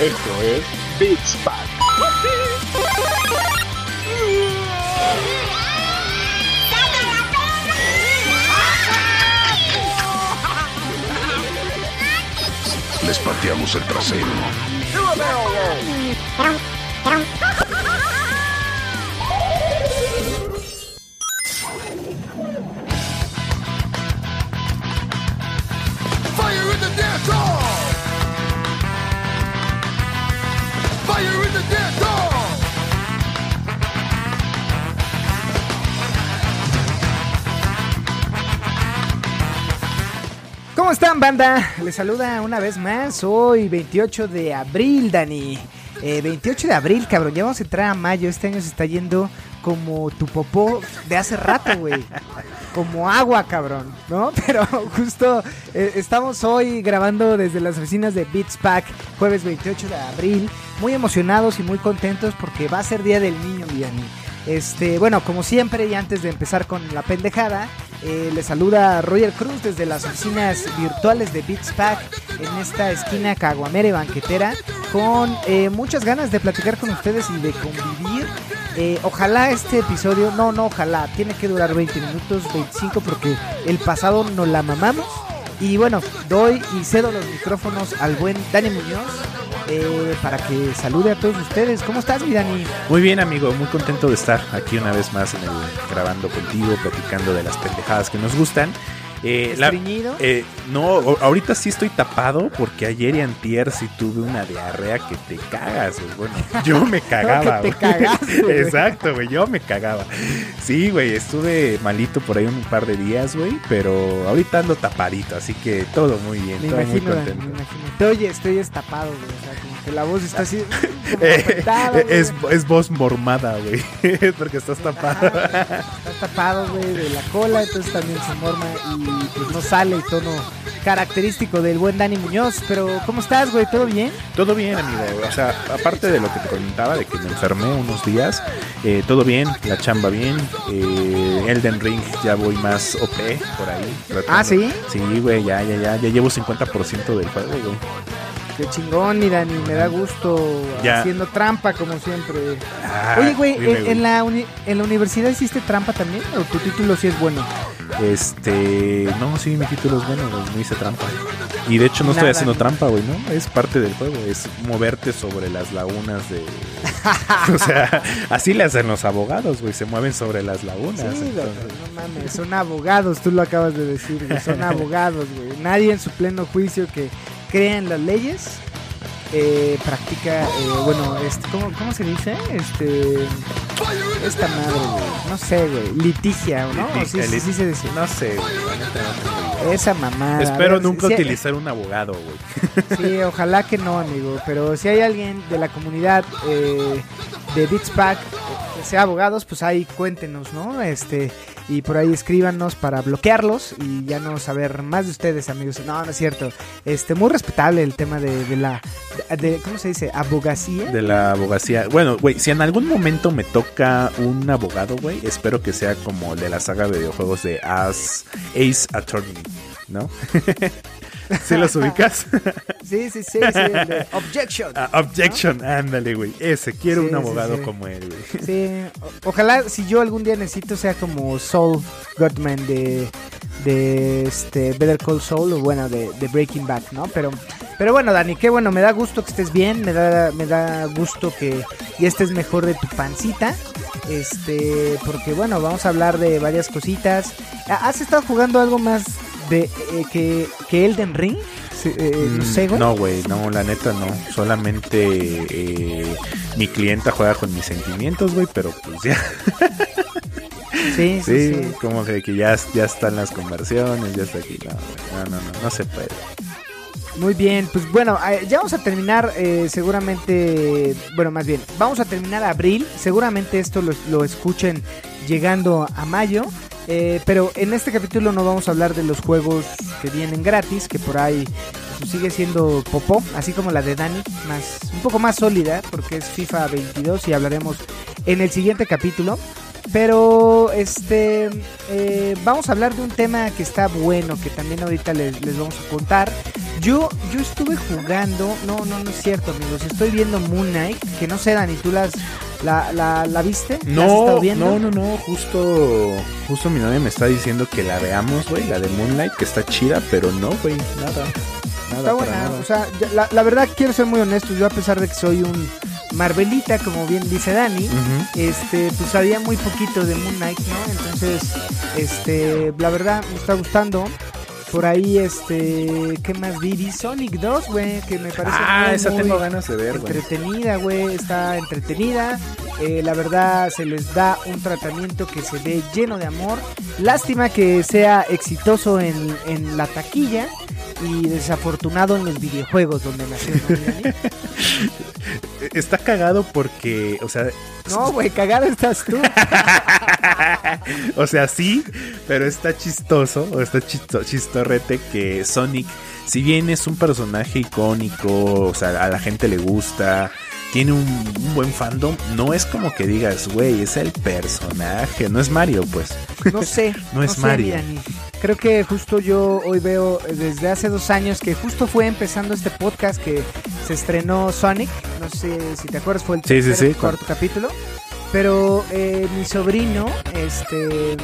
Esto es Beats Pack. Les pateamos el trasero. ¿Cómo están, banda? Les saluda una vez más. Hoy, 28 de abril, Dani. Eh, 28 de abril, cabrón. Ya vamos a entrar a mayo. Este año se está yendo como tu popó de hace rato, güey. Como agua, cabrón, ¿no? Pero justo eh, estamos hoy grabando desde las oficinas de Beats Pack, jueves 28 de abril. Muy emocionados y muy contentos porque va a ser Día del Niño, Dani. Este, bueno, como siempre, y antes de empezar con la pendejada, eh, le saluda Roger Cruz desde las oficinas virtuales de Beats Pack en esta esquina caguamera y banquetera, con eh, muchas ganas de platicar con ustedes y de convivir. Eh, ojalá este episodio, no, no, ojalá, tiene que durar 20 minutos, 25, porque el pasado nos la mamamos. Y bueno, doy y cedo los micrófonos al buen Dani Muñoz eh, para que salude a todos ustedes. ¿Cómo estás, mi Dani? Muy bien, amigo, muy contento de estar aquí una vez más en el grabando contigo, platicando de las pendejadas que nos gustan. Eh, la- ¿Estreñido? eh, no, ahorita sí estoy tapado porque ayer y antier sí tuve una diarrea que te cagas, güey. Bueno, yo me cagaba, güey. cagaste, güey. Exacto, güey, yo me cagaba. Sí, güey, estuve malito por ahí un par de días, güey, pero ahorita ando tapadito, así que todo muy bien, Me todo muy me contento. imagino. Te oye, estoy destapado, güey. O sea, que la voz está así. Eh, apretada, güey. es, es voz mormada, güey. Porque estás tapado. Está tapado, güey, de la cola, entonces también se morma y pues no sale el tono característico del buen Dani Muñoz. Pero, ¿cómo estás, güey? ¿Todo bien? Todo bien, amigo. O sea, aparte de lo que te comentaba, de que me enfermé unos días, eh, todo bien, la chamba bien. eh, Elden Ring ya voy más OP por ahí. tratando- Ah, ¿sí? Sí, güey, ya, ya, ya. Ya llevo 50% del juego, güey. Qué chingón, mi Dani, me da gusto Ya. haciendo trampa como siempre. Ah, Oye, güey, ¿en, en la uni- ¿en la universidad hiciste trampa también? ¿O tu título sí es bueno? Este. No, sí, mi título es bueno. No hice trampa. Y de hecho no estoy haciendo trampa, güey, ¿no? Es parte del juego. Es moverte sobre las lagunas de. o sea, así le hacen los abogados, güey. Se mueven sobre las lagunas. Sí, entonces- no mames, son abogados, tú lo acabas de decir, güey, son abogados, güey. Nadie en su pleno juicio que crea en las leyes eh, practica, eh, bueno, este, ¿cómo, ¿cómo se dice? Este, esta madre, güey, no sé, güey, litigia, ¿no? Sí, sí se dice. No sé, güey. Esa mamada. Espero ver, nunca si- utilizar un abogado, güey. Sí, ojalá que no, amigo. Pero si hay alguien de la comunidad eh, de Beats Pack eh, que sea abogados, pues ahí cuéntenos, ¿no? Este y por ahí escríbanos para bloquearlos y ya no saber más de ustedes, amigos. No, no es cierto. Este muy respetable el tema de, de la de, ¿cómo se dice? abogacía. De la abogacía. Bueno, güey, si en algún momento me toca un abogado, güey, espero que sea como el de la saga de videojuegos de As, Ace Attorney, ¿no? ¿Sí los ubicas? Sí, sí, sí, sí, el de objection. Ah, objection, ándale, güey. Ese, quiero Sí, un abogado sí. como él, güey. Sí, o- ojalá si yo algún día necesito sea como Saul Goodman de, de este Better Call Saul o bueno de, de Breaking Bad, ¿no? Pero pero bueno, Dani, qué bueno, me da gusto que estés bien, me da me da gusto que ya estés mejor de tu pancita. Este, porque bueno, vamos a hablar de varias cositas. ¿Has estado jugando algo más de eh, que, que Elden Ring? Eh, no sé, güey. No, güey, no, la neta no. Solamente eh, mi clienta juega con mis sentimientos, güey, pero pues ya. Sí, sí, Sí, sí. como que, que ya, ya están las conversiones, ya está aquí. No, no, no, no, no se puede. Muy bien, pues bueno, eh, ya vamos a terminar eh, seguramente, bueno, más bien, vamos a terminar abril, seguramente esto lo, lo escuchen llegando a mayo, eh, pero en este capítulo no vamos a hablar de los juegos que vienen gratis, que por ahí sigue siendo popó, así como la de Dani, más, un poco más sólida, porque es FIFA 22 y hablaremos en el siguiente capítulo. Pero este eh, vamos a hablar de un tema que está bueno, que también ahorita les, les vamos a contar. Yo, yo estuve jugando, no, no, no es cierto, amigos. Estoy viendo Moon Knight, que no sé, Dani, ¿tú las, la, la, la viste? ¿La has No, estado viendo? no, no, no, justo, justo mi novia me está diciendo que la veamos, güey, la de Moonlight, que está chida, pero no, güey, nada, nada, Está buena, nada. o sea, la, la verdad quiero ser muy honesto, yo a pesar de que soy un Marvelita, como bien dice Dani, Ujú. este, pues sabía muy poquito de Moon Knight, ¿no? Entonces, este, la verdad me está gustando. Por ahí, este, ¿qué más vi? Vi Sonic 2, güey, que me parece Ah, muy, esa muy tengo ganas de ver, entretenida, güey, está entretenida. Eh, la verdad, se les da un tratamiento que se ve lleno de amor. Lástima que sea exitoso en, en la taquilla y desafortunado en los videojuegos donde nació. Está cagado porque, o sea, No, güey, cagado estás tú. o sea, sí, pero está chistoso, o está chisto- chistorrete que Sonic, si bien es un personaje icónico, o sea, a la gente le gusta, tiene un, un buen fandom, no es como que digas, güey, es el personaje, no es Mario, pues. No sé. No es sé, Mario. Creo que justo yo hoy veo eh, desde hace dos años que justo fue empezando este podcast que se estrenó Sonic. No sé si te acuerdas, fue el Sí, sí, tercer, sí, cuarto capítulo. Pero eh, mi sobrino, este,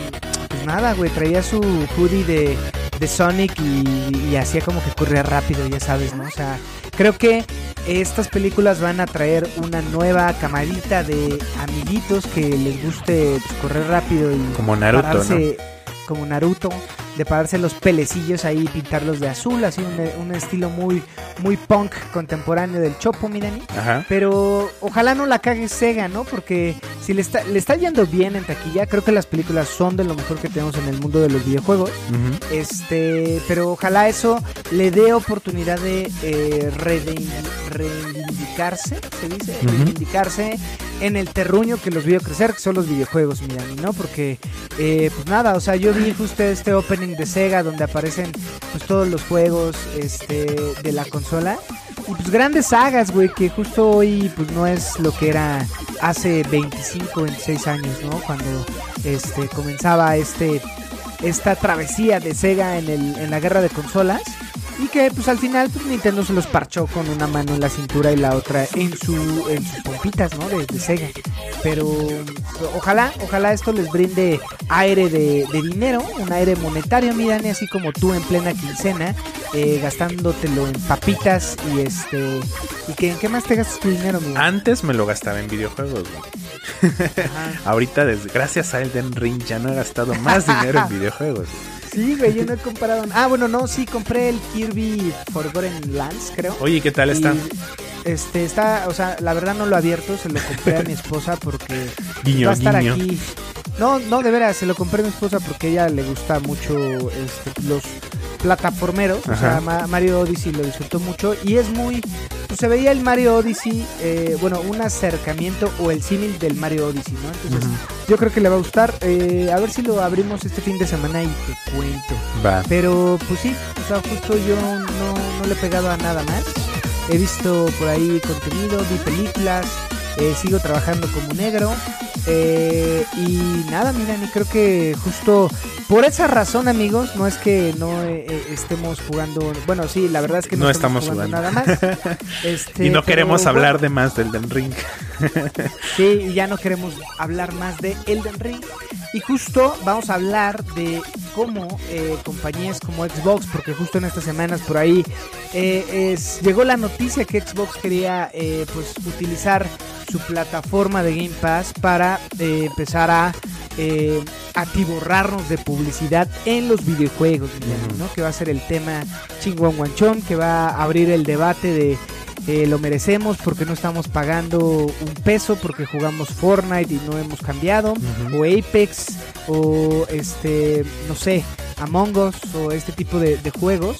pues nada, güey, traía su hoodie de, de Sonic y, y hacía como que corría rápido, ya sabes, ¿no? O sea, creo que estas películas van a traer una nueva camarita de amiguitos que les guste pues, correr rápido y Como Naruto, pararse como Naruto, de pararse los pelecillos ahí y pintarlos de azul, así un, un estilo muy muy punk contemporáneo del Chopo, Mirani. Ajá. Pero ojalá no la cague Sega, ¿no? Porque si le está, le está yendo bien en taquilla, creo que las películas son de lo mejor que tenemos en el mundo de los videojuegos. Este, pero ojalá eso le dé oportunidad de eh, reivindicarse, se dice, reivindicarse en el terruño que los vio crecer, que son los videojuegos, Mirani, ¿no? Porque, eh, pues nada, o sea, yo vi justo este opening de Sega donde aparecen pues todos los juegos este, de la consola. Y pues grandes sagas, güey, que justo hoy pues no es lo que era hace 25, 26 años, ¿no? Cuando este comenzaba este esta travesía de Sega en, el, en la guerra de consolas y que pues al final pues Nintendo se los parchó con una mano en la cintura y la otra en su en sus pompitas, ¿no? De, de Sega. Pero ojalá, ojalá esto les brinde aire de, de dinero, un aire monetario, miran, así como tú en plena quincena, eh, gastándotelo en papitas y este y que en qué más te gastas tu dinero. Antes me lo gastaba en videojuegos, güey. Ahorita, desde, gracias a Elden Ring, ya no he gastado más dinero en videojuegos. Sí, güey, yo no he comprado. Ah, bueno, no, sí, compré el Kirby Forgotten Lands, creo. Oye, ¿qué tal está? Y, este, está, o sea, la verdad no lo he abierto, se lo compré a mi esposa porque Guiño, va a estar guiño. aquí. No, no, de veras, se lo compré a mi esposa porque a ella le gusta mucho este, los plataformeros. O sea, Ma- Mario Odyssey lo disfrutó mucho y es muy. Pues se veía el Mario Odyssey, eh, bueno, un acercamiento o el símil del Mario Odyssey, ¿no? Entonces, yo creo que le va a gustar. Eh, a ver si lo abrimos este fin de semana y te cuento. Va. Pero pues sí, o sea, justo yo no, no le he pegado a nada más. He visto por ahí contenido, vi películas, eh, sigo trabajando como negro. Eh, y nada, miren, y creo que justo por esa razón, amigos, no es que no eh, eh, estemos jugando. Bueno, sí, la verdad es que no, No estamos, jugando, jugando. nada más. Este, Y no queremos pero, hablar bueno, de más del Elden Ring. Sí, y ya no queremos hablar más de Elden Ring. Y justo vamos a hablar de cómo eh, compañías como Xbox, porque justo en estas semanas por ahí eh, es- llegó la noticia que Xbox quería eh, pues utilizar su plataforma de Game Pass para eh, empezar a eh, atiborrarnos de publicidad en los videojuegos, ¿no? Que va a ser el tema chingón guanchón, que va a abrir el debate de eh, lo merecemos porque no estamos pagando un peso porque jugamos Fortnite y no hemos cambiado o Apex o este no sé Among Us o este tipo de, de juegos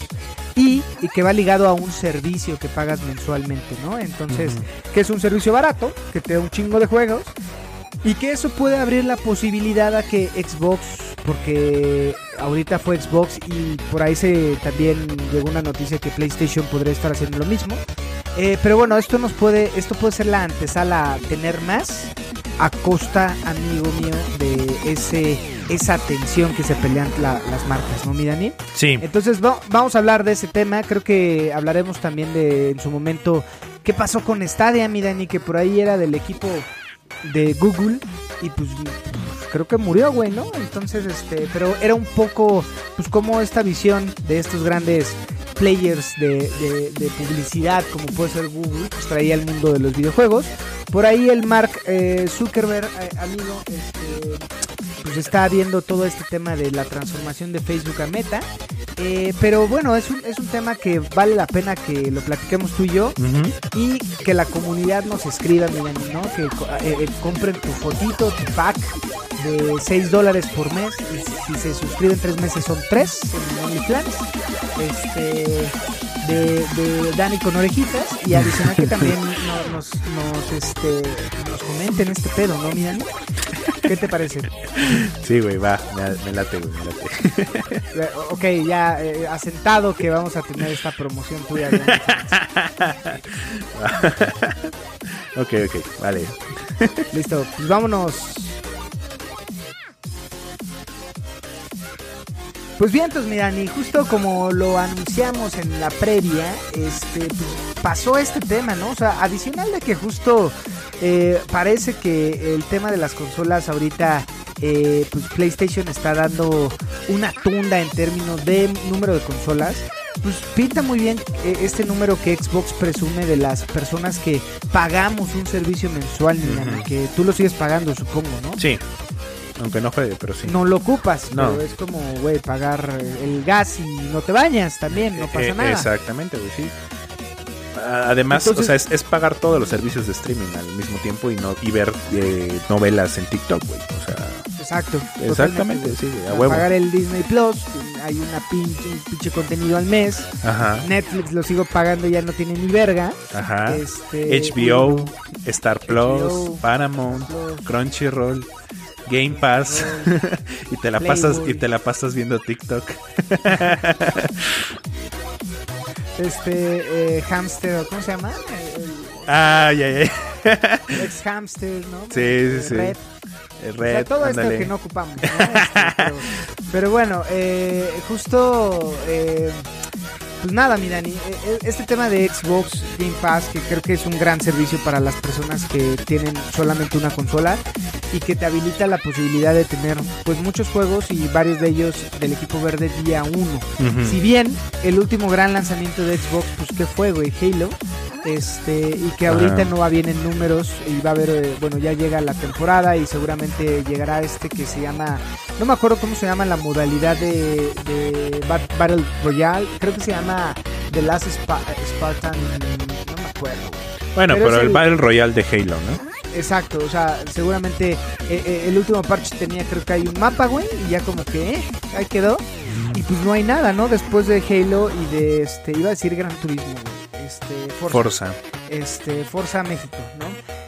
y, y que va ligado a un servicio que pagas mensualmente no entonces Ujú. que es un servicio barato que te da un chingo de juegos y que eso puede abrir la posibilidad a que Xbox, porque ahorita fue Xbox y por ahí se también llegó una noticia que PlayStation podría estar haciendo lo mismo. Eh, pero bueno, esto nos puede, esto puede ser la antesala a tener más. a costa, amigo mío, de ese esa atención que se pelean la- las marcas, ¿no, mi Dani? Sí. Entonces va- vamos a hablar de ese tema. Creo que hablaremos también de en su momento qué pasó con Stadia, mi Dani, que por ahí era del equipo de Google y pues creo que murió, güey, ¿no? Entonces, este, pero era un poco, pues como esta visión de estos grandes players de, de- de publicidad, como puede ser Google, pues traía al mundo de los videojuegos. Por ahí el Mark eh, Zuckerberg, eh, amigo, este, pues está viendo todo este tema de la transformación de Facebook a Meta. Eh, pero bueno, es un, es un tema que vale la pena que lo platiquemos tú y yo y que la comunidad nos escriba, miren, ¿no? Que eh, compren tu fotito, tu pack de 6 dólares por mes y si se suscriben tres meses son 3 en OnlyFans. Este de, de Dani con orejitas y adicional que también no- nos, nos, este, nos comenten este pedo, ¿no, mi Dani? ¿Qué te parece? Sí, güey, va. Me, me late, güey, me late. Eh, Ok, ya eh, asentado que vamos a tener esta promoción tuya. ok, ok, vale. Listo, pues vámonos. Pues bien, pues mira, y justo como lo anunciamos en la previa, este, pues, pasó este tema, ¿no? O sea, adicional de que justo eh, parece que el tema de las consolas ahorita, eh, pues PlayStation está dando una tunda en términos de número de consolas. Pues pinta muy bien eh, este número que Xbox presume de las personas que pagamos un servicio mensual, Milana, Ujú. que tú lo sigues pagando, supongo, ¿no? Sí. Aunque no juegue, pero sí. No lo ocupas, No. pero es como, güey, pagar el gas y no te bañas también, no pasa Eh, nada. Exactamente, güey, sí. Ah, Además, Entonces- o sea, es, es pagar todos los servicios de streaming al mismo tiempo y no y ver eh, novelas en TikTok, güey. O sea, Exacto. Exactamente, sí, a huevo. Pagar el Disney Plus, hay una pinche, un pinche contenido al mes. ajá, Netflix lo sigo pagando, ya no tiene ni verga. ajá. Este, HBO, Star Plus, HBO, Paramount, Plus, Crunchyroll, Game Pass y te la Playboy. pasas y te la pasas viendo TikTok. Este, eh, Hamster, ¿cómo se llama? El, Ay, ay, ay. el ex Hamster, ¿no? Sí, sí, sí. Red. Eh, O sea, Red, todo ándale. esto que no ocupamos. ¿no? Este, pero, pero bueno, eh, justo. eh, pues nada, mi Dani. eh, eh, Este tema de Xbox Game Pass, que creo que es un gran servicio para las personas que tienen solamente una consola y que te habilita la posibilidad de tener pues muchos juegos y varios de ellos del equipo verde día 1. Ujú. Si bien el último gran lanzamiento de Xbox, pues que fue, güey, Halo. Este, y que ahorita Ah. no va bien en números y va a haber, eh, bueno, ya llega la temporada y seguramente llegará este que se llama, no me acuerdo cómo se llama la modalidad de, de Bat- Battle Royale, creo que se llama The Last Spa- Spartan, no me acuerdo. Bueno, pero el el- Battle Royale de Halo, ¿no? Exacto, o sea, seguramente eh, eh, el último parche tenía, creo que hay un mapa, güey, y ya como que, eh, ahí quedó. Y pues no hay nada, ¿no? Después de Halo y de, este, iba a decir Gran Turismo, güey, este, Forza Forza. este, Forza México, ¿no?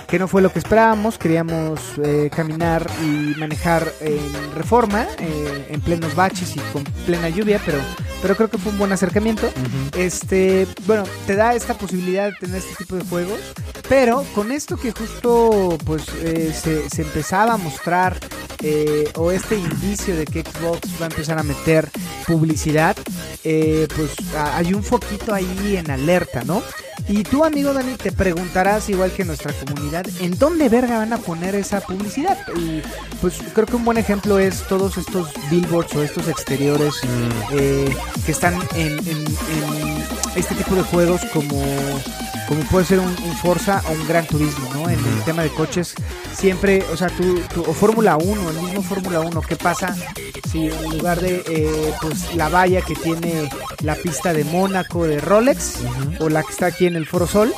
Que no fue lo que esperábamos, queríamos eh, caminar y manejar en reforma, eh, en plenos baches y con plena lluvia, pero, pero creo que fue un buen acercamiento. Este, bueno, te da esta posibilidad de tener este tipo de juegos, pero con esto que justo pues eh, se, se empezaba a mostrar eh, o este indicio de que Xbox va a empezar a meter publicidad, eh, pues a- hay un foquito ahí en alerta, ¿no? Y tú, amigo Dani, te preguntarás, igual que nuestra comunidad, ¿en dónde verga van a poner esa publicidad? Y pues creo que un buen ejemplo es todos estos billboards o estos exteriores eh, que están en, en- en este tipo de juegos como, como puede ser un, un Forza o un Gran Turismo, ¿no? En el tema de coches, siempre, o sea, tú, tú- o Fórmula 1, el mismo Fórmula 1, ¿qué pasa si en lugar de eh, pues la valla que tiene la pista de Mónaco de Rolex o la que está aquí en el Foro Sol,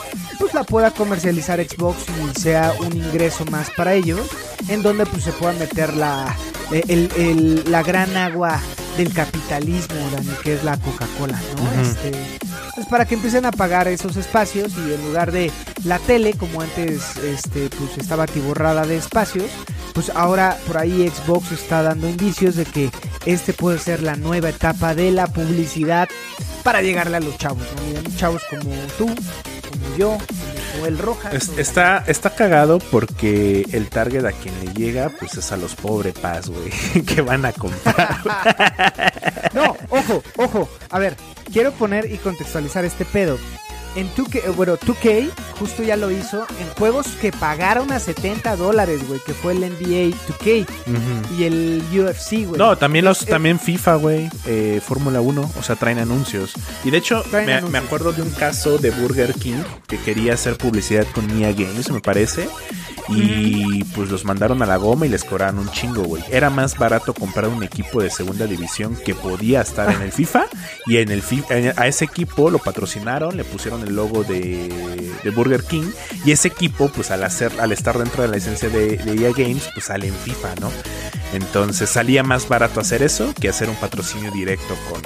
la pueda comercializar Xbox y sea un ingreso más para ellos, en donde pues se pueda meter la, el- el- la gran agua del capitalismo, Dani, que es la Coca-Cola, ¿no? Este, pues para que empiecen a pagar esos espacios y en lugar de la tele, como antes este, pues estaba atiborrada de espacios, pues ahora por ahí Xbox está dando indicios de que este puede ser la nueva etapa de la publicidad para llegarle a los chavos, ¿no? Miren, chavos como tú, como yo, como o el roja. Es- está, está cagado porque el target a quien le llega, pues es a los pobres paz, güey, que van a comprar. No, ojo, ojo. A ver, quiero poner y contextualizar este pedo. En 2K, eh, bueno, 2K justo ya lo hizo en juegos que pagaron a 70 dólares, güey, que fue el NBA 2K Ujú. y el UFC, güey. No, también los, Eh, también FIFA, güey, eh, Fórmula 1, o sea, traen anuncios. Y de hecho, me acuerdo de un caso de Burger King que quería hacer publicidad con Nia Games, me parece. Y pues los mandaron a la goma y les cobraron un chingo, güey. Era más barato comprar un equipo de segunda división que podía estar en el FIFA. Y en el a ese equipo lo patrocinaron, le pusieron el logo de, de Burger King. Y ese equipo, pues al hacer, al estar dentro de la licencia de, de EA Games, pues sale en FIFA, ¿no? Entonces salía más barato hacer eso que hacer un patrocinio directo con,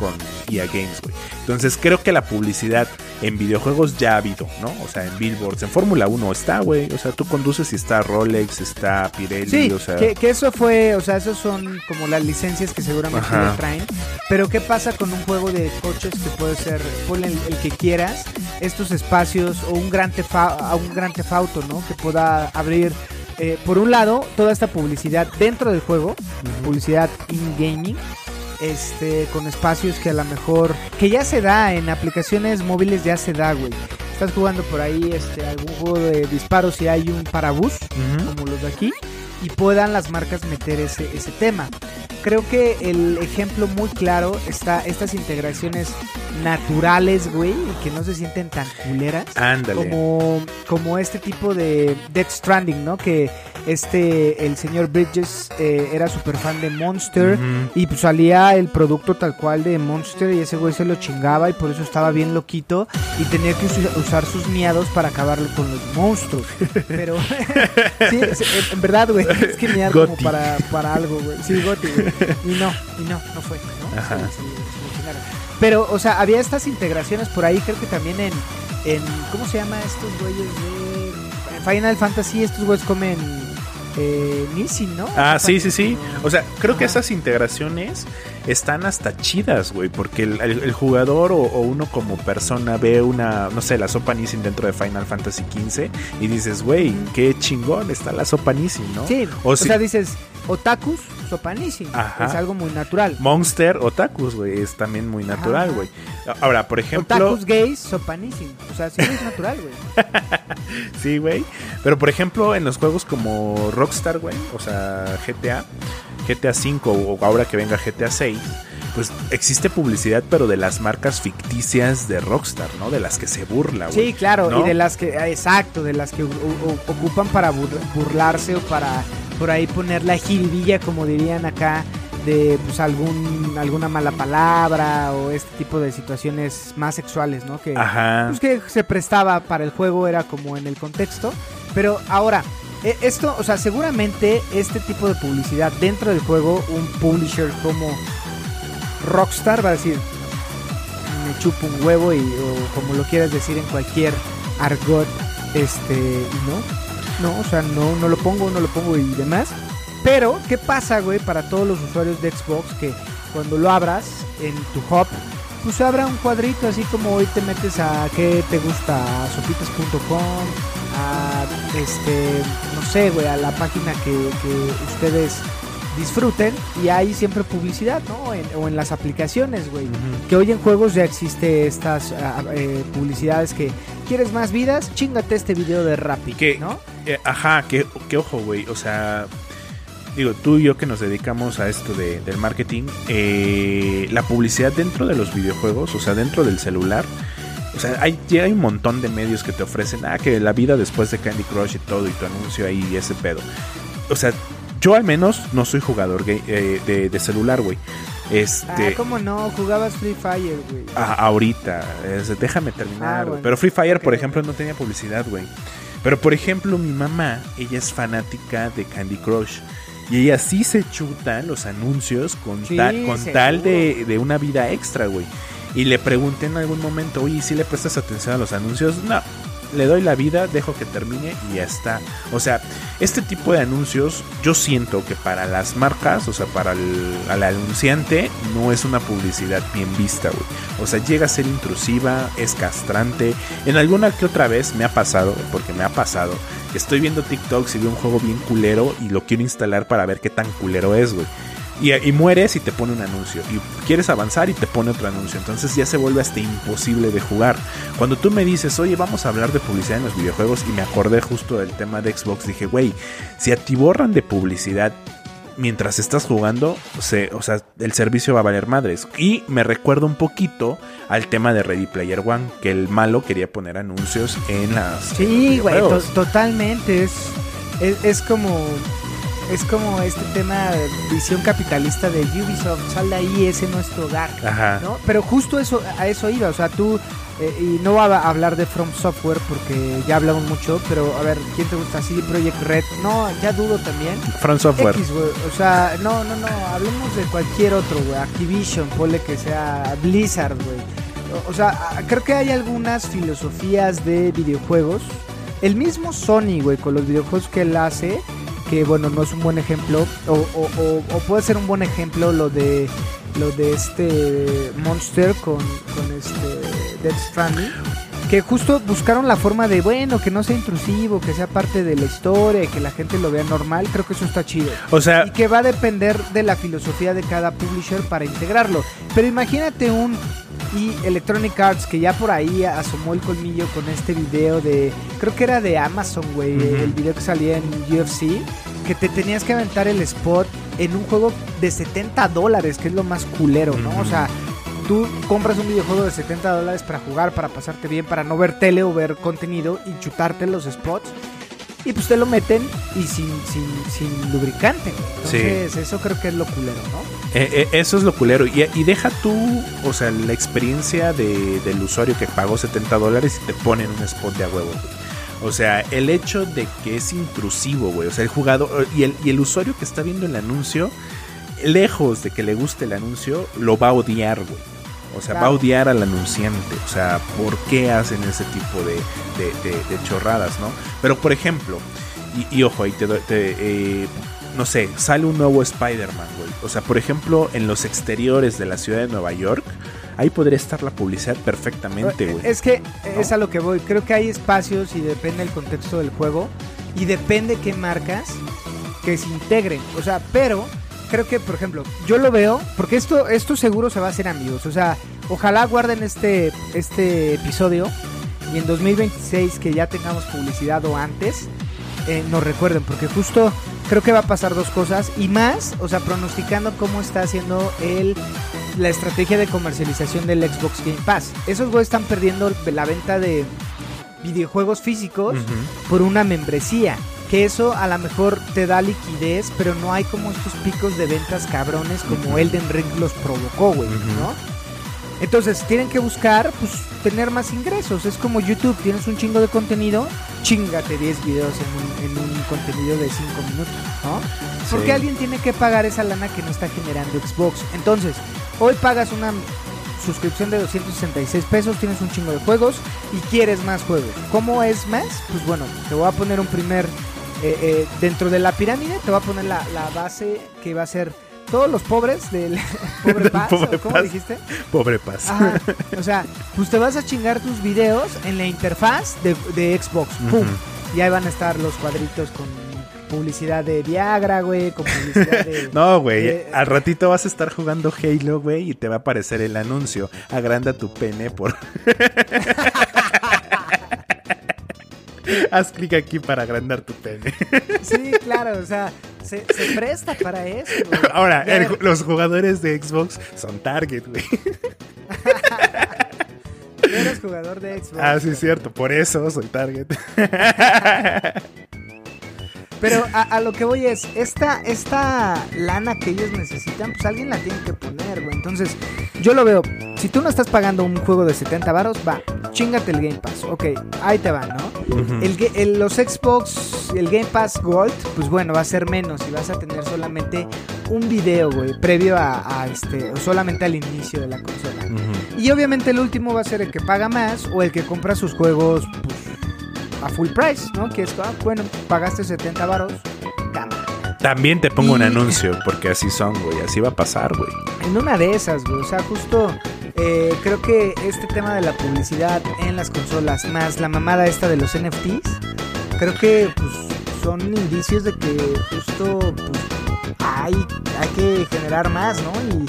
con EA Games, güey. Entonces creo que la publicidad en videojuegos ya ha habido, ¿no? O sea, en billboards, en Fórmula 1 está, güey. O sea, tú conduces y está Rolex, está Pirelli, Sí, o sea... que, que eso fue, o sea, esos son como las licencias que seguramente le traen. Pero ¿qué pasa con un juego de coches que puede ser, ponle el, el que quieras, estos espacios o un gran tefa, a un gran tefauto, ¿no? Que pueda abrir, eh, por un lado, toda esta publicidad dentro del juego, publicidad in-gaming. Este, con espacios que a lo mejor, que ya se da en aplicaciones móviles, ya se da, güey. Estás jugando por ahí, este, algún juego de disparos y hay un parabús, como los de aquí y puedan las marcas meter ese, ese tema. Creo que el ejemplo muy claro está estas integraciones naturales, güey, y que no se sienten tan culeras. Ándale. Como, como este tipo de Death Stranding, ¿no? Que este, el señor Bridges eh, era súper fan de Monster y pues salía el producto tal cual de Monster y ese güey se lo chingaba y por eso estaba bien loquito y tenía que us- usar sus miados para acabarlo con los monstruos. Pero, sí, en verdad, güey, es que miar como para, para algo, güey. Sí, Goti, güey. Y no, y no, no fue, ¿no? Ajá. Lo chingaron. Pero, o sea, había estas integraciones por ahí, creo que también en, en ¿cómo se llama estos güeyes de Final Fantasy? Estos güeyes comen eh, Nissin, ¿no? Ah, sí, sí, sí. O sea, creo que esas integraciones están hasta chidas, güey, porque el, el- el jugador o, o uno como persona ve una, no sé, la sopa Nissin dentro de Final Fantasy XV y dices, güey, qué chingón está la sopa Nissin, ¿no? Sí, O o, si- sea, dices, otakus, Nissin. Ajá. Es algo muy natural. Monster Otakus, güey, es también muy natural, güey. Ahora, por ejemplo, Otakus gays, sopa Nissin. O sea, sí es natural, güey. sí, güey. Pero por ejemplo, en los juegos como Rockstar, güey, o sea, GTA, GTA 5 o ahora que venga GTA 6, pues existe publicidad, pero de las marcas ficticias de Rockstar, ¿no? De las que se burla, güey. Sí, claro, ¿no? y de las que, ah, exacto, de las que ocupan para bur- burlarse o para por ahí poner la jiribilla, como dirían acá, de pues algún alguna mala palabra o este tipo de situaciones más sexuales, ¿no? Que, Ajá. pues que se prestaba para el juego, era como en el contexto. Pero ahora, e- esto, o sea, seguramente este tipo de publicidad dentro del juego, un publisher como Rockstar va a decir, me chupo un huevo y, o como lo quieras decir en cualquier argot, este, no, no, o sea, no, no lo pongo, no lo pongo y demás. Pero, ¿qué pasa, güey, para todos los usuarios de Xbox que cuando lo abras en tu hub, pues abra un cuadrito así como hoy te metes a qué te gusta, a sopitas.com, a este, no sé, güey, a la página que, que ustedes disfruten y hay siempre publicidad, ¿no? En- o en las aplicaciones, güey. Que hoy en juegos ya existe estas ah, eh, publicidades que quieres más vidas, chingate este video de Rappi, Que- ¿no? Eh, ajá, que, que ojo, güey. O sea, digo, tú y yo que nos dedicamos a esto de- del marketing, eh, la publicidad dentro de los videojuegos, o sea, dentro del celular. O sea, hay, ya hay un montón de medios que te ofrecen, ah, que la vida después de Candy Crush y todo, y tu anuncio ahí y ese pedo. O sea, yo al menos no soy jugador gay- eh, de, de celular, güey. Este. Ah, ¿cómo no? Jugabas Free Fire, güey. Ah, ahorita, es- déjame terminar, Ah, bueno. Pero Free Fire, por ejemplo, no tenía publicidad, güey. Pero por ejemplo, mi mamá, ella es fanática de Candy Crush. Y ella sí se chuta los anuncios con, Sí, tal, con seguro. tal de, de una vida extra, güey. Y le pregunté en algún momento, oye, ¿sí le prestas atención a los anuncios? No. Le doy la vida, dejo que termine y ya está. O sea, este tipo de anuncios yo siento que para las marcas, o sea, para el al anunciante, no es una publicidad bien vista, güey. O sea, llega a ser intrusiva, es castrante. En alguna que otra vez me ha pasado, porque me ha pasado, estoy viendo TikToks y veo un juego bien culero y lo quiero instalar para ver qué tan culero es, güey. Y, y, mueres y te pone un anuncio. Y quieres avanzar y te pone otro anuncio. Entonces ya se vuelve hasta imposible de jugar. Cuando tú me dices, oye, vamos a hablar de publicidad en los videojuegos, y me acordé justo del tema de Xbox, dije, güey, si atiborran de publicidad mientras estás jugando, se, o sea, el servicio va a valer madres. Y me recuerda un poquito al tema de Ready Player One, que el malo quería poner anuncios en las. Sí, güey, to totalmente. Es, es, es como es como este tema de visión capitalista de Ubisoft, sal de ahí, ese es nuestro hogar, Ajá. ¿no? Pero justo eso, a eso iba, o sea, tú, eh, y no va a hablar de From Software porque ya hablamos mucho, pero a ver, ¿quién te gusta? CD Projekt Red, no, ya dudo también. From Software. X, o sea, no, no, no, hablemos de cualquier otro, güey, Activision, ponle que sea Blizzard, güey. O, o sea, creo que hay algunas filosofías de videojuegos. El mismo Sony, güey, con los videojuegos que él hace, que bueno, no es un buen ejemplo, o, o, o, o, puede ser un buen ejemplo lo de lo de este Monster con, con este Death Stranding, que justo buscaron la forma de, bueno, que no sea intrusivo, que sea parte de la historia, que la gente lo vea normal, creo que eso está chido. O sea, y que va a depender de la filosofía de cada publisher para integrarlo. Pero imagínate un y Electronic Arts que ya por ahí asomó el colmillo con este video de creo que era de Amazon, güey, uh -huh. el video que salía en UFC, que te tenías que aventar el spot en un juego de 70 dólares, que es lo más culero, ¿no? Uh -huh. O sea, tú compras un videojuego de 70 dólares para jugar, para pasarte bien, para no ver tele o ver contenido y chutarte los spots. Y pues te lo meten y sin, sin, sin lubricante. Entonces, sí. eso creo que es lo culero, ¿no? Eh, eh, eso es lo culero. Y, y, deja tú, o sea, la experiencia de, del usuario que pagó 70 dólares y te ponen un spot de a huevo. O sea, el hecho de que es intrusivo, güey. O sea, el jugador y el, y el usuario que está viendo el anuncio, lejos de que le guste el anuncio, lo va a odiar, güey. O sea, claro. va a odiar al anunciante. O sea, ¿por qué hacen ese tipo de, de, de, de chorradas, no? Pero, por ejemplo, y, y ojo, ahí te doy. Te, eh, no sé, sale un nuevo Spider-Man, güey. O sea, por ejemplo, en los exteriores de la ciudad de Nueva York, ahí podría estar la publicidad perfectamente, güey. Es que ¿no? es a lo que voy. Creo que hay espacios y depende del contexto del juego y depende qué marcas que se integren. O sea, pero creo que, por ejemplo, yo lo veo, porque esto, esto seguro se va a hacer amigos. O sea, ojalá guarden este, este episodio y en 2026 que ya tengamos publicidad o antes, eh, nos recuerden, porque justo creo que va a pasar dos cosas y más, o sea, pronosticando cómo está haciendo el la estrategia de comercialización del Xbox Game Pass. Esos güeyes están perdiendo la venta de videojuegos físicos uh -huh. por una membresía que eso a lo mejor te da liquidez, pero no hay como estos picos de ventas cabrones como. Elden Ring los provocó, güey, uh -huh. ¿no? Entonces tienen que buscar, pues, tener más ingresos. Es como YouTube, tienes un chingo de contenido, chingate 10 videos en un, en un contenido de 5 minutos, ¿no? Porque sí. alguien tiene que pagar esa lana que no está generando Xbox. Entonces, hoy pagas una suscripción de 266 pesos, tienes un chingo de juegos y quieres más juegos. ¿Cómo es más? Pues bueno, te voy a poner un primer eh, eh, dentro de la pirámide te va a poner la, la, base que va a ser todos los pobres del pobre paz, pobre ¿cómo paz. dijiste? Pobre paz. Ajá. O sea, pues te vas a chingar tus videos en la interfaz de, de Xbox. ¡Pum! Uh -huh. Y ahí van a estar los cuadritos con publicidad de Viagra, güey, con publicidad de... no, güey, al ratito vas a estar jugando Halo, güey, y te va a aparecer el anuncio. Agranda tu pene por... Haz clic aquí para agrandar tu pene. Sí, claro, o sea, se, se presta para eso. Güey. Ahora, el, los jugadores de Xbox son target, güey. eres jugador de Xbox. Ah, sí, es cierto, por eso soy target. Pero a, a, lo que voy es, esta, esta lana que ellos necesitan, pues alguien la tiene que poner, güey. Entonces, yo lo veo, si tú no estás pagando un juego de 70 varos, va, chingate el Game Pass. Ok, ahí te va, ¿no? Uh -huh. el, el, los Xbox, el Game Pass Gold, pues bueno, va a ser menos y vas a tener solamente un video, güey, previo a, a, este, o solamente al inicio de la consola. Uh -huh. Y obviamente el último va a ser el que paga más o el que compra sus juegos, pues, a full price, ¿no? Que es, ah, bueno, pagaste 70 varos. También te pongo un anuncio, porque así son, güey. Así va a pasar, güey. En una de esas, güey. O sea, justo eh, creo que este tema de la publicidad en las consolas, más la mamada esta de los NFTs, creo que pues, son indicios de que justo pues, hay, hay que generar más, ¿no? Y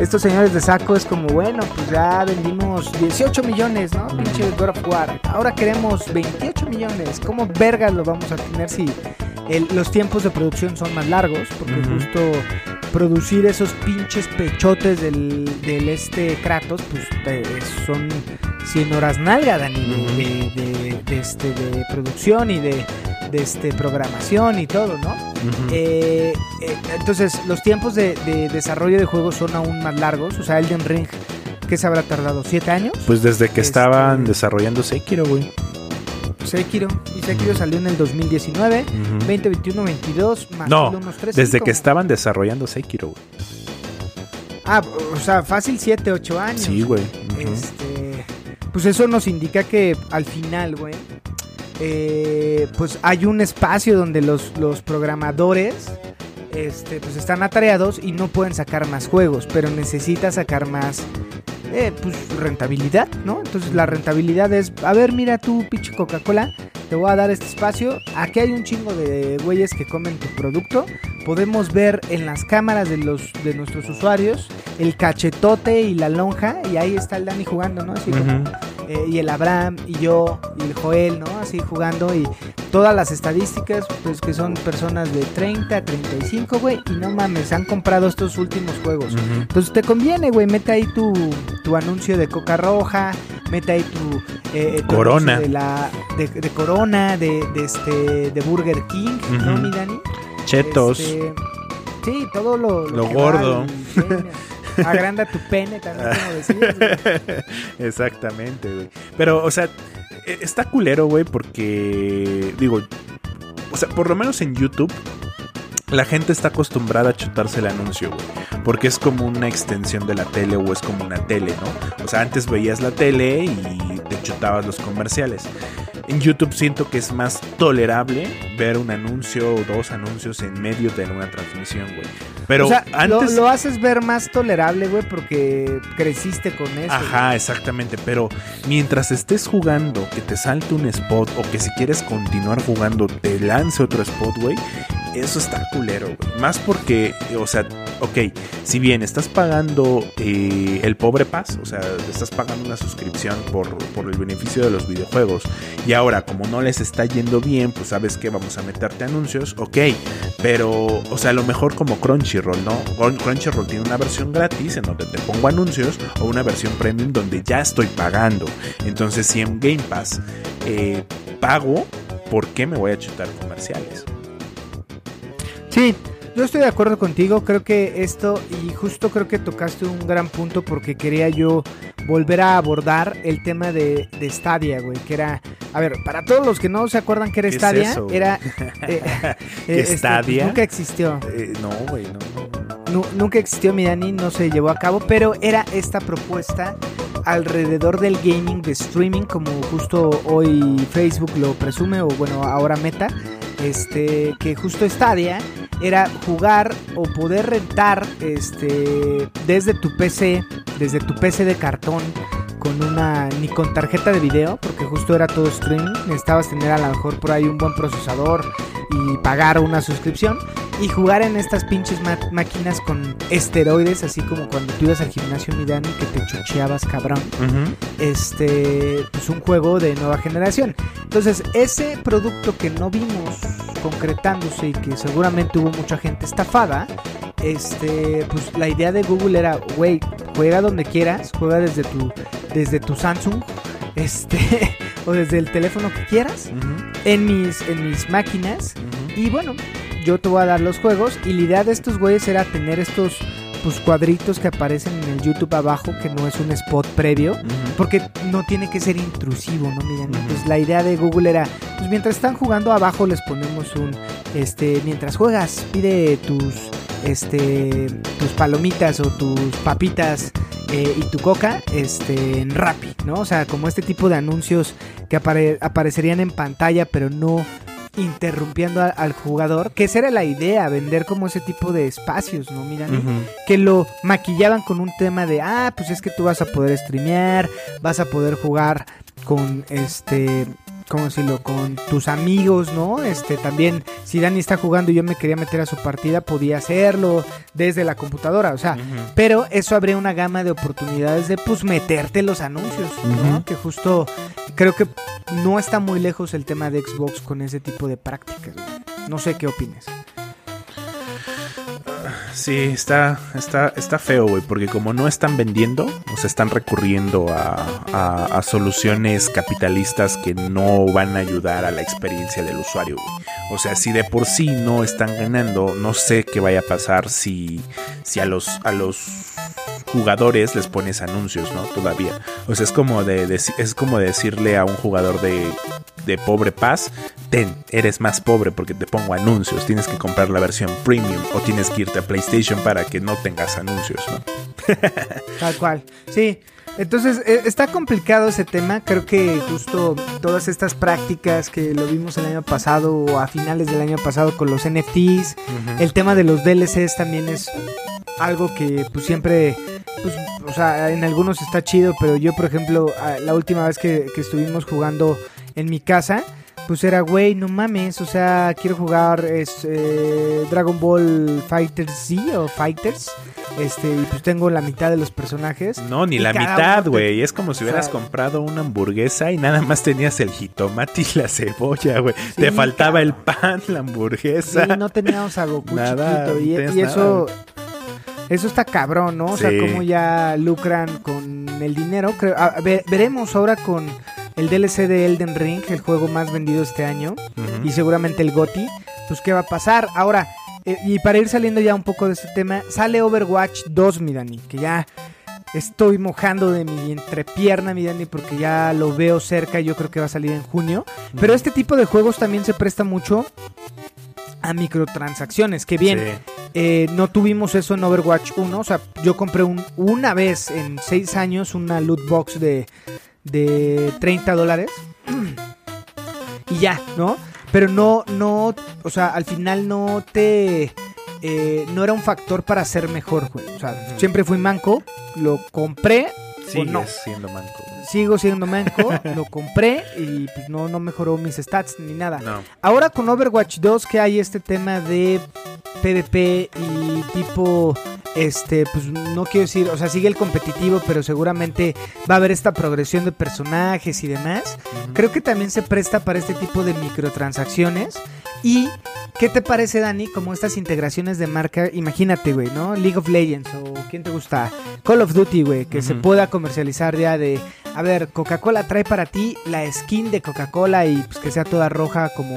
estos señores de saco es como, bueno, pues ya vendimos 18 millones, ¿no? Pinche God of War. Ahora queremos 28 millones. ¿Cómo vergas lo vamos a tener si el- los tiempos de producción son más largos? Porque justo producir esos pinches pechotes del, del este Kratos, pues te- son 100 horas nalga, Dani, de, de- de- de este, de producción y de, de este, programación y todo, ¿no? Ujú. Eh, eh, entonces, los tiempos de, de desarrollo de juegos son aún más largos. O sea, Elden Ring, ¿qué se habrá tardado? ¿Siete años? Pues desde que Este- estaban desarrollando Sekiro, güey. Sekiro. Y Sekiro salió en el 2019, Ujú. 2021, 22, más No, unos tres, Desde cinco. que estaban desarrollando Sekiro, güey. Ah, o sea, fácil 7, 8 años. Sí, güey. Ujú. Este, pues eso nos indica que al final, güey, eh, pues hay un espacio donde los, los programadores este, pues están atareados y no pueden sacar más juegos, pero necesita sacar más eh, pues, rentabilidad, ¿no? Entonces la rentabilidad es, a ver, mira tú, pinche Coca-Cola, te voy a dar este espacio, aquí hay un chingo de güeyes que comen tu producto, podemos ver en las cámaras de los de nuestros usuarios el cachetote y la lonja y ahí está el Dani jugando, ¿no? Así como. Eh, y el Abraham y yo y el Joel, ¿no? Así jugando y todas las estadísticas, pues que son personas de 30 a 35, güey, y no mames, han comprado estos últimos juegos. Ujú. Entonces te conviene, güey, mete ahí tu, tu anuncio de Coca Roja, mete ahí tu, eh, tu Corona. de la de, de Corona, de, de este de Burger King, ¿no, mi Dani? Chetos. Este, sí, todo lo, Lo gordo. va. Agranda tu pene también. Exactamente, güey. Pero, o sea, e- está culero, güey, porque, digo, o sea, por lo menos en YouTube, la gente está acostumbrada a chutarse el anuncio, güey. Porque es como una extensión de la tele o es como una tele, ¿no? O sea, antes veías la tele y te chutabas los comerciales. En YouTube siento que es más tolerable ver un anuncio o dos anuncios en medio de una transmisión, güey. Pero o sea, lo- antes... lo, haces ver más tolerable, güey, porque creciste con eso. Ajá, exactamente. Pero mientras estés jugando, que te salte un spot o que si quieres continuar jugando te lance otro spot, güey. Eso está culero. Más porque, o sea, ok, si bien estás pagando eh, el pobre pass, o sea, estás pagando una suscripción por, por el beneficio de los videojuegos, y ahora como no les está yendo bien, pues sabes que vamos a meterte anuncios, ok, pero, o sea, a lo mejor como Crunchyroll, ¿no? Crun- Crunchyroll tiene una versión gratis en donde te pongo anuncios o una versión premium donde ya estoy pagando. Entonces, si en Game Pass eh, pago, ¿por qué me voy a chutar comerciales? Sí, yo estoy de acuerdo contigo. Creo que esto, y justo creo que tocaste un gran punto porque quería yo volver a abordar el tema de, de Stadia, güey. Que era, a ver, para todos los que no se acuerdan que era ¿Qué es Stadia, eso, era. eh, eh, ¿Qué este, Stadia? pues, nunca existió. Eh, no, güey, no, no, no. Nu- nunca existió mi Dani, no se llevó a cabo, pero era esta propuesta alrededor del gaming de streaming, como justo hoy Facebook lo presume, o bueno, ahora Meta, este, que justo Stadia era jugar o poder rentar este, desde tu PC, desde tu PC de cartón, con una, ni con tarjeta de video, porque justo era todo streaming, necesitabas tener a lo mejor por ahí un buen procesador y pagar una suscripción y jugar en estas pinches máquinas con esteroides, así como cuando tú ibas al gimnasio Midani que te chucheabas cabrón. Ujú. Este, pues un juego de nueva generación. Entonces, ese producto que no vimos concretándose y que seguramente hubo mucha gente estafada, este, pues la idea de Google era, güey, juega donde quieras, juega desde tu desde tu Samsung, este, o desde el teléfono que quieras, en mis en mis máquinas y bueno, yo te voy a dar los juegos. Y la idea de estos güeyes era tener estos pues, cuadritos que aparecen en el YouTube abajo, que no es un spot previo. Porque no tiene que ser intrusivo, ¿no? Miren, Ujú. entonces la idea de Google era, pues mientras están jugando abajo les ponemos un, este, mientras juegas, pide tus, este, tus palomitas o tus papitas eh, y tu coca este, en Rappi, ¿no? O sea, como este tipo de anuncios que apare- aparecerían en pantalla, pero no interrumpiendo a- al jugador, que esa era la idea, vender como ese tipo de espacios, ¿no? Mira, que lo maquillaban con un tema de, ah, pues es que tú vas a poder streamear, vas a poder jugar con este, ¿cómo decirlo? Con tus amigos, ¿no? Este, también, si Dani está jugando y yo me quería meter a su partida, podía hacerlo desde la computadora, o sea, pero eso habría una gama de oportunidades de, pues, meterte los anuncios, ¿no? Que justo, creo que no está muy lejos el tema de Xbox con ese tipo de prácticas. No sé qué opines. Sí, está, está, está feo, güey, porque como no están vendiendo, o sea, están recurriendo a, a- soluciones capitalistas que no van a ayudar a la experiencia del usuario, güey. O sea, si de por sí no están ganando, no sé qué vaya a pasar si, si a los, a los jugadores les pones anuncios, ¿no? Todavía. O sea, es como de, deci- es como decirle a un jugador de, de pobre paz, ten, eres más pobre porque te pongo anuncios, tienes que comprar la versión premium o tienes que irte a PlayStation para que no tengas anuncios, ¿no? Tal cual. Sí. Entonces, eh, está complicado ese tema. Creo que justo todas estas prácticas que lo vimos el año pasado o a finales del año pasado con los NFTs, el tema de los DLCs también es algo que pues siempre, pues, o sea, en algunos está chido, pero yo, por ejemplo, la última vez que, que estuvimos jugando en mi casa, pues era, güey, no mames, o sea, quiero jugar es, eh, Dragon Ball Fighters Z o Fighters, este, y pues tengo la mitad de los personajes. No, ni la mitad, te- güey. Es como si o hubieras sea- comprado una hamburguesa y nada más tenías el jitomate y la cebolla, güey. Sí, Te faltaba el pan, la hamburguesa. Sí, no teníamos a Goku Nada, chiquito. Y, y eso, eso está cabrón, ¿no? O sea, cómo ya lucran con el dinero. Creo, a- veremos ahora con el DLC de Elden Ring, el juego más vendido este año. Y seguramente el GOTI. Pues, ¿qué va a pasar? Ahora, eh, y para ir saliendo ya un poco de este tema, sale Overwatch 2, mi Dani, que ya estoy mojando de mi entrepierna, mi Dani, porque ya lo veo cerca y yo creo que va a salir en junio. Pero este tipo de juegos también se presta mucho a microtransacciones, que bien, Sí. eh, no tuvimos eso en Overwatch 1, o sea, yo compré un- una vez en 6 años una loot box de, de 30 dólares y ya, ¿no? Pero no, no, o sea, al final no te... eh, no era un factor para ser mejor, güey. O sea, siempre fui manco, lo compré, o Sigues no. siendo manco. Sigo siendo manco, lo compré y pues no, no mejoró mis stats ni nada. No. Ahora con Overwatch 2 que hay este tema de PvP y tipo, este, pues no quiero decir, o sea, sigue el competitivo, pero seguramente va a haber esta progresión de personajes y demás. Creo que también se presta para este tipo de microtransacciones. ¿Y qué te parece, Dani, como estas integraciones de marca? Imagínate, güey, ¿no? League of Legends o ¿quién te gusta? Call of Duty, güey, que se pueda comercializar ya de, a ver, Coca-Cola trae para ti la skin de Coca-Cola y pues que sea toda roja como...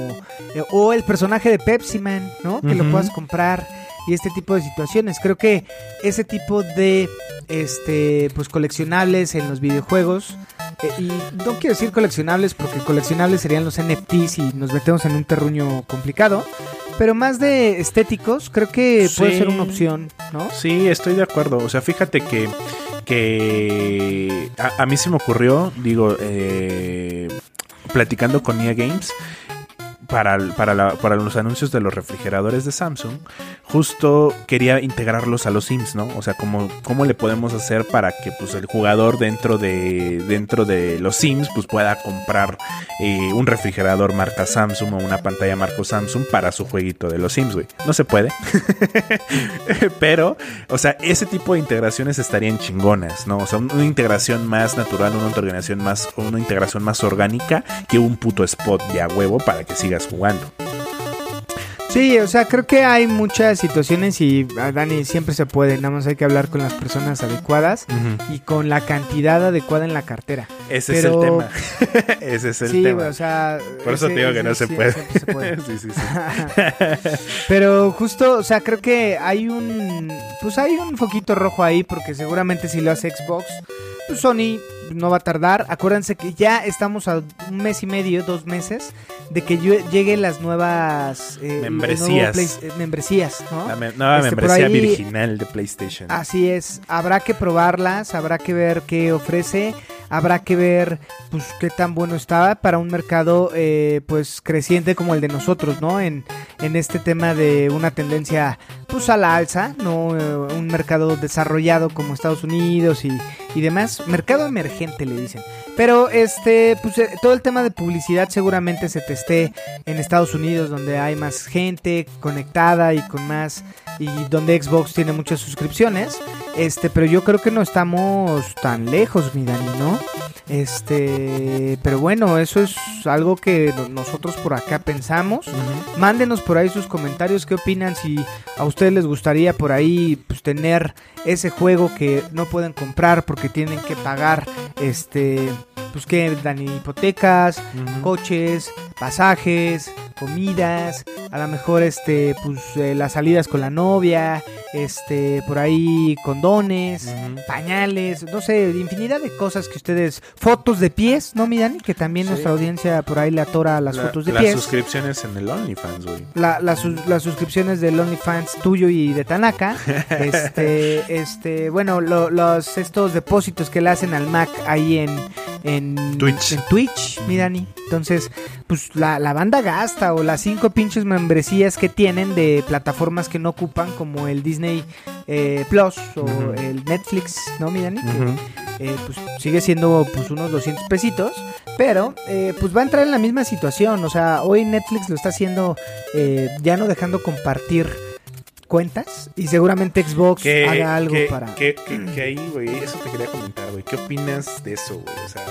eh, o el personaje de Pepsi Man, ¿no? Que lo puedas comprar y este tipo de situaciones. Creo que ese tipo de este pues coleccionables en los videojuegos eh, y no quiero decir coleccionables porque coleccionables serían los NFTs y nos metemos en un terruño complicado, pero más de estéticos, creo que puede ser una opción, ¿no? Sí, estoy de acuerdo. O sea, fíjate que, que a, mí se me ocurrió, digo, eh, platicando con EA Games, para, para, la- para los anuncios de los refrigeradores de Samsung, justo quería integrarlos a los Sims, ¿no? O sea, ¿cómo, cómo le podemos hacer para que pues, el jugador dentro de, dentro de los Sims pues, pueda comprar eh, un refrigerador marca Samsung o una pantalla marca Samsung para su jueguito de los Sims, güey? No se puede. Pero, o sea, ese tipo de integraciones estarían chingonas, ¿no? O sea, una integración más natural, una integración más, una integración más orgánica que un puto spot de a huevo para que sigas jugando. Sí, o sea, creo que hay muchas situaciones y ah, Dani siempre se puede, nada más hay que hablar con las personas adecuadas y con la cantidad adecuada en la cartera. Ese Pero- es el tema. Ese es el sí, tema. güey, o sea. Por eso te digo que no se sí- puede. siempre se puede. sí, sí, sí. Pero justo, o sea, creo que hay un. Pues hay un foquito rojo ahí, porque seguramente si lo hace Xbox, pues Sony no va a tardar. Acuérdense que ya estamos a un mes y medio, dos meses, de que lle- lleguen las nuevas. eh, Membresías. Play- eh, membresías, ¿no? La me- nueva Este, membresía ahí- virginal de PlayStation. Así es, habrá que probarlas, habrá que ver qué ofrece, habrá que ver pues qué tan bueno está para un mercado eh, pues creciente como el de nosotros, ¿no? En, en este tema de una tendencia pues a la alza, ¿no? Eh, un mercado desarrollado como Estados Unidos y, y demás, mercado emergente le dicen. Pero este, pues eh, todo el tema de publicidad seguramente se testé en Estados Unidos donde hay más gente conectada y con más y donde Xbox tiene muchas suscripciones. Este, pero yo creo que no estamos tan lejos, mi Dani, ¿no? Este, pero bueno, eso es algo que no- nosotros por acá pensamos. Mándenos por ahí sus comentarios, qué opinan, si a ustedes les gustaría por ahí pues, tener ese juego que no pueden comprar porque tienen que pagar, este, pues que dan hipotecas, coches, pasajes, comidas, a lo mejor este, pues eh, las salidas con la novia, este, por ahí condones, pañales, no sé, infinidad de cosas que ustedes, fotos de pies, ¿no, mi Dani? Que también Sí. nuestra audiencia por ahí le atora las La- fotos de las pies. suscripciones en el OnlyFans, güey. La- las sus- las suscripciones del OnlyFans tuyo y de Tanaka. este, este, bueno, lo- los estos depósitos que le hacen al Mac ahí en, en Twitch. En Twitch, mi Dani. Entonces, pues la, la banda gasta o las cinco pinches membresías que tienen de plataformas que no ocupan, como el Disney eh, Plus o el Netflix, ¿no, mi Dani? Que, eh, pues sigue siendo pues unos 200 pesitos, pero eh, pues va a entrar en la misma situación, o sea, hoy Netflix lo está haciendo eh, ya no dejando compartir cuentas y seguramente Xbox que, haga algo que- para... que, ahí, güey, eso te quería comentar, güey. ¿Qué opinas de eso, güey? O sea,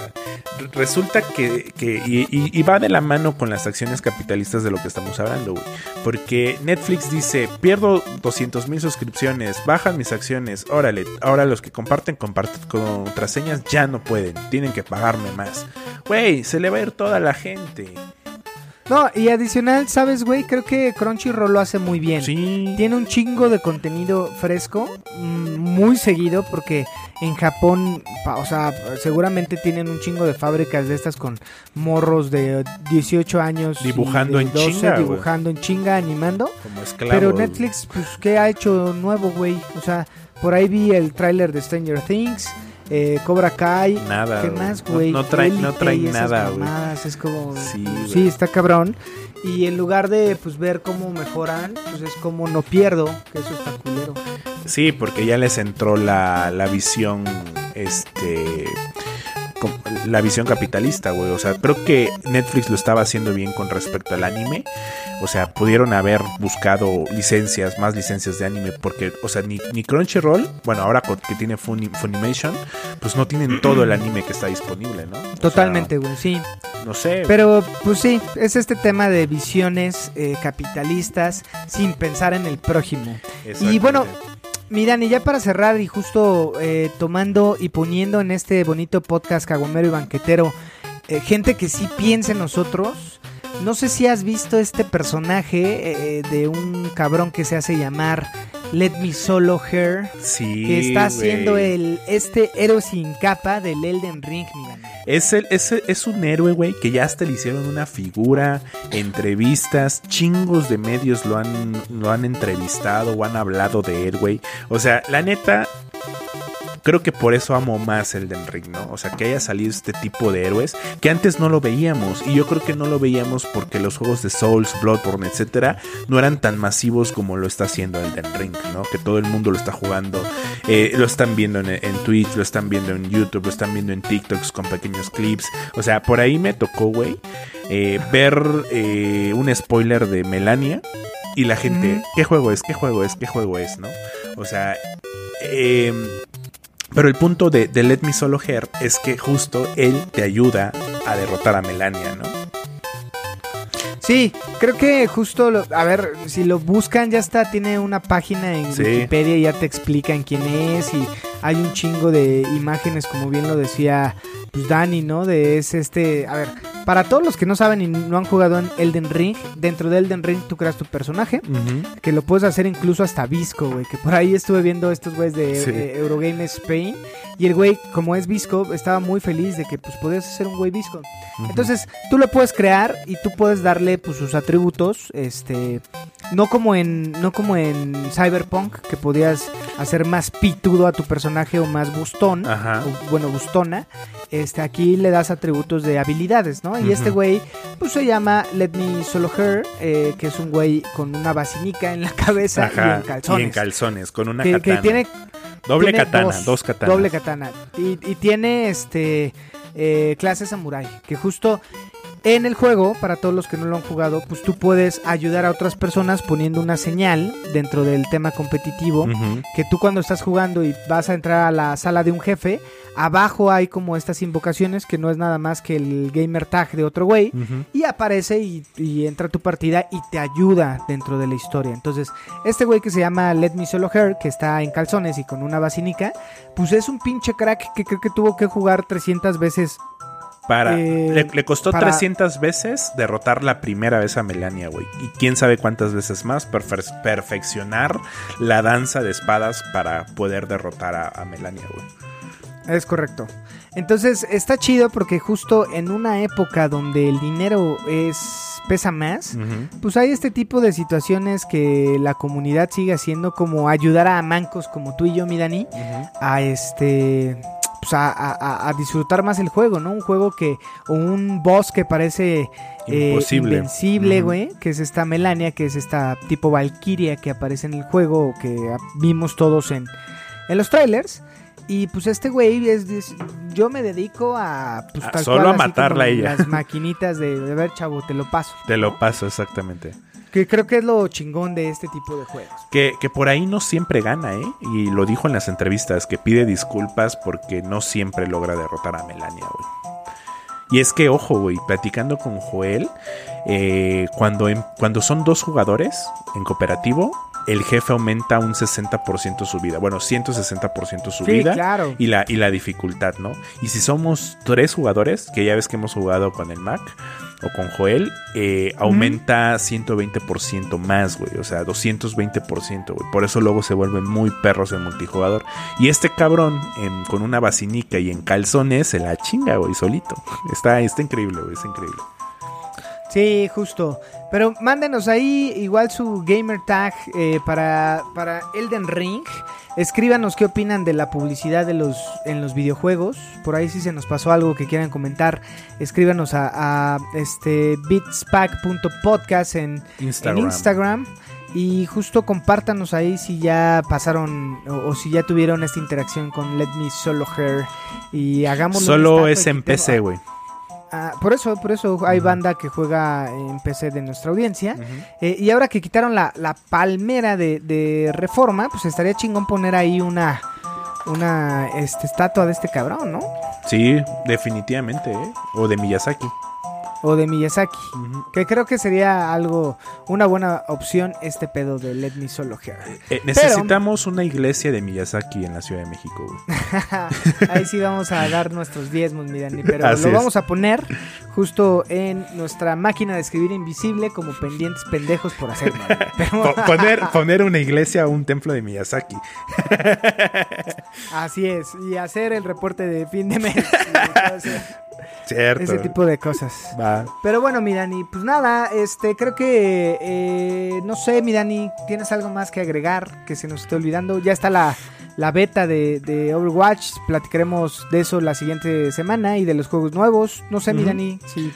re- resulta que, que y, y- y va de la mano con las acciones capitalistas de lo que estamos hablando, güey. Porque Netflix dice, pierdo 200 mil suscripciones, bajan mis acciones, órale, ahora los que comparten, comparten contraseñas ya no pueden, tienen que pagarme más. Güey, se le va a ir toda la gente. No, y adicional, ¿sabes, güey? Creo que Crunchyroll lo hace muy bien. Sí. Tiene un chingo de contenido fresco, mm, muy seguido, porque en Japón, o sea, seguramente tienen un chingo de fábricas de estas con morros de 18 años. Dibujando de en chinga. Dibujando en chinga, animando. Como esclavos. Pero Netflix, pues, ¿qué ha hecho nuevo, güey? O sea, por ahí vi el tráiler de Stranger Things, eh, Cobra Kai. Nada, ¿Qué güey. más, No- güey? no trae- no trae y esas nada, güey. Es como... Sí, Sí, güey. está cabrón. Y en lugar de, pues, ver cómo mejoran, pues, es como no pierdo, que eso está culero. Sí, porque ya les entró la, la visión, este, la visión capitalista, güey. O sea, creo que Netflix lo estaba haciendo bien con respecto al anime. O sea, pudieron haber buscado licencias, más licencias de anime, porque, o sea, ni, ni Crunchyroll, bueno, ahora que tiene Funi- Funimation, pues no tienen todo el anime que está disponible, ¿no? O Totalmente, güey, sí. no sé. Pero, pues sí, es este tema de visiones eh, capitalistas sin pensar en el prójimo. Y bueno, Mi Dani, ya para cerrar y justo eh, tomando y poniendo en este bonito podcast caguamero y banquetero, eh, gente que sí piensa en nosotros. No sé si has visto este personaje eh, de un cabrón que se hace llamar Let Me Solo Her, sí, que está haciendo el este héroe sin capa del Elden Ring, el, es un héroe, güey, que ya hasta le hicieron una figura, entrevistas, chingos de medios lo han, lo han entrevistado o han hablado de él, güey. O sea, la neta, creo que por eso amo más el Den Ring, ¿no? O sea, que haya salido este tipo de héroes que antes no lo veíamos. Y yo creo que no lo veíamos porque los juegos de Souls, Bloodborne, etcétera, no eran tan masivos como lo está haciendo el Den Ring, ¿no? Que todo el mundo lo está jugando. Eh, lo están viendo en, en Twitch, lo están viendo en YouTube, lo están viendo en TikToks con pequeños clips. O sea, por ahí me tocó, güey, eh, ver eh, un spoiler de Melania. Y la gente. ¿qué juego es? ¿Qué juego es? ¿Qué juego es? ¿No? O sea, eh, pero el punto de, de Let Me Solo Her es que justo él te ayuda a derrotar a Melania, ¿no? Sí, creo que justo, lo- a ver, si lo buscan ya está, tiene una página en Sí. Wikipedia y ya te explican quién es y hay un chingo de imágenes, como bien lo decía pues Dani, ¿no? De es este, a ver, para todos los que no saben y no han jugado en Elden Ring, dentro de Elden Ring tú creas tu personaje, que lo puedes hacer incluso hasta visco, güey, que por ahí estuve viendo estos güeyes de Sí. eh, Eurogame Spain y el güey, como es visco, estaba muy feliz de que pues podías hacer un güey visco. Entonces, tú lo puedes crear y tú puedes darle pues sus atributos, este, no como en no como en Cyberpunk que podías hacer más pitudo a tu personaje o más bustón, Ajá. o, bueno, bustona. Este, aquí le das atributos de habilidades, ¿no? Y este güey pues se llama Let Me Solo Her, eh, que es un güey con una basinica en la cabeza y en calzones. Y en calzones, con una que, que katana. tiene doble tiene katana, dos, katanas. Doble katana. Y, y tiene este eh, clase samurai. Que justo en el juego, para todos los que no lo han jugado, pues tú puedes ayudar a otras personas poniendo una señal dentro del tema competitivo. Que tú cuando estás jugando y vas a entrar a la sala de un jefe, abajo hay como estas invocaciones que no es nada más que el gamer tag de otro güey. Y aparece y, y entra tu partida y te ayuda dentro de la historia. Entonces, este güey que se llama Let Me Solo Her, que está en calzones y con una basinica, pues es un pinche crack que creo que tuvo que jugar 300 veces. Para, Eh, le, le costó para- 300 veces derrotar la primera vez a Melania, güey. Y quién sabe cuántas veces más perfe- perfeccionar la danza de espadas para poder derrotar a, a Melania, güey. Es correcto. Entonces, está chido porque justo en una época donde el dinero es pesa más, pues hay este tipo de situaciones que la comunidad sigue haciendo como ayudar a mancos como tú y yo, mi Dani, a este pues a, a- a- a disfrutar más el juego, ¿no? Un juego que o un boss que parece eh, invencible, güey, que es esta Melania, que es esta tipo Valkyria que aparece en el juego que ah, vimos todos en, en los trailers. Y pues este güey es, es- yo me dedico a pues, A tal solo cual, a matarla a ella. Las maquinitas de, de ver, chavo, te lo paso. Te lo paso exactamente. Que creo que es lo chingón de este tipo de juegos. Que, que por ahí no siempre gana, ¿eh? Y lo dijo en las entrevistas, que pide disculpas porque no siempre logra derrotar a Melania, güey. Y es que, ojo, güey, platicando con Joel, eh, cuando, en- cuando son dos jugadores en cooperativo, el jefe aumenta un 60% su vida. Bueno, 160% su Sí, vida. claro. Y la, y la dificultad, ¿no? Y si somos tres jugadores, que ya ves que hemos jugado con el Mac o con Joel, eh, aumenta 120% más, güey. O sea, 220%, güey. Por eso luego se vuelven muy perros en multijugador. Y este cabrón, en- con una basinica y en calzones, se la chinga, güey, solito. Está, está increíble, güey, está increíble. Sí, justo. Pero mándenos ahí igual su gamer tag eh, para, para Elden Ring. Escríbanos qué opinan de la publicidad de los, en los videojuegos. Por ahí si se nos pasó algo que quieran comentar, escríbanos a, a este bitspack.podcast en Instagram. en Instagram. Y justo compártanos ahí si ya pasaron o, o si ya tuvieron esta interacción con Let Me Solo Her. Y hagamos Solo es en PC, güey. Ah, por eso, por eso hay banda que juega en PC de nuestra audiencia. Eh, y ahora que quitaron la, la palmera de, de reforma, pues estaría chingón poner ahí una una este, estatua de este cabrón, ¿no? Sí, definitivamente, ¿eh? O de Miyazaki. O de Miyazaki. Que creo que sería algo, una buena opción este pedo de Let Me Solo Here. Eh, necesitamos una iglesia de Miyazaki en la Ciudad de México. Ahí sí vamos a dar nuestros diezmos, mi Dani, pero Así lo es. vamos a poner justo en nuestra máquina de escribir invisible como pendientes pendejos por hacer. Pero- Po- poner, poner una iglesia o un templo de Miyazaki. Así es, y hacer el reporte de fin de mes. Ese, Cierto. ese tipo de cosas. Va. Pero bueno, mi Dani, pues nada, este, creo que, eh, no sé, mi Dani, ¿tienes algo más que agregar que se nos esté olvidando? Ya está la, la beta de, de Overwatch, platicaremos de eso la siguiente semana y de los juegos nuevos. No sé, mi Ujú. Dani, si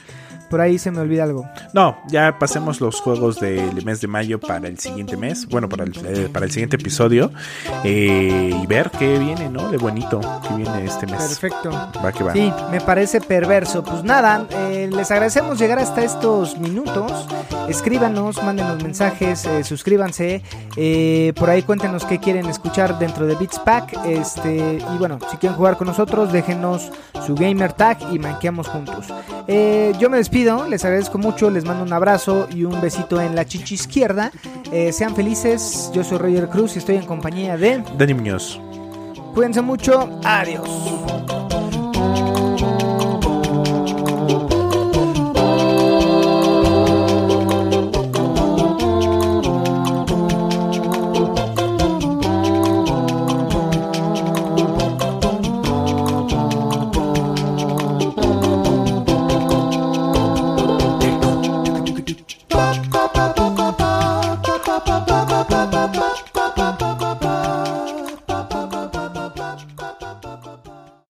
por ahí se me olvida algo. No, ya pasemos los juegos del mes de mayo para el siguiente mes. Bueno, para el, eh, para el siguiente episodio. eh, y ver qué viene, ¿no? De bonito que viene este mes. Perfecto. Va que va. Sí, me parece perverso. Pues nada, eh, les agradecemos llegar hasta estos minutos. Escríbanos, mándenos mensajes, suscríbanse. por ahí cuéntenos qué quieren escuchar dentro de Beats Pack. Este, y bueno, si quieren jugar con nosotros, déjenos su gamer tag y manqueamos juntos. Yo me despido, les agradezco mucho, les mando un abrazo y un besito en la chichi izquierda. Eh, sean felices, yo soy Roger Cruz y estoy en compañía de... Dani Muñoz. Cuídense mucho. Adiós.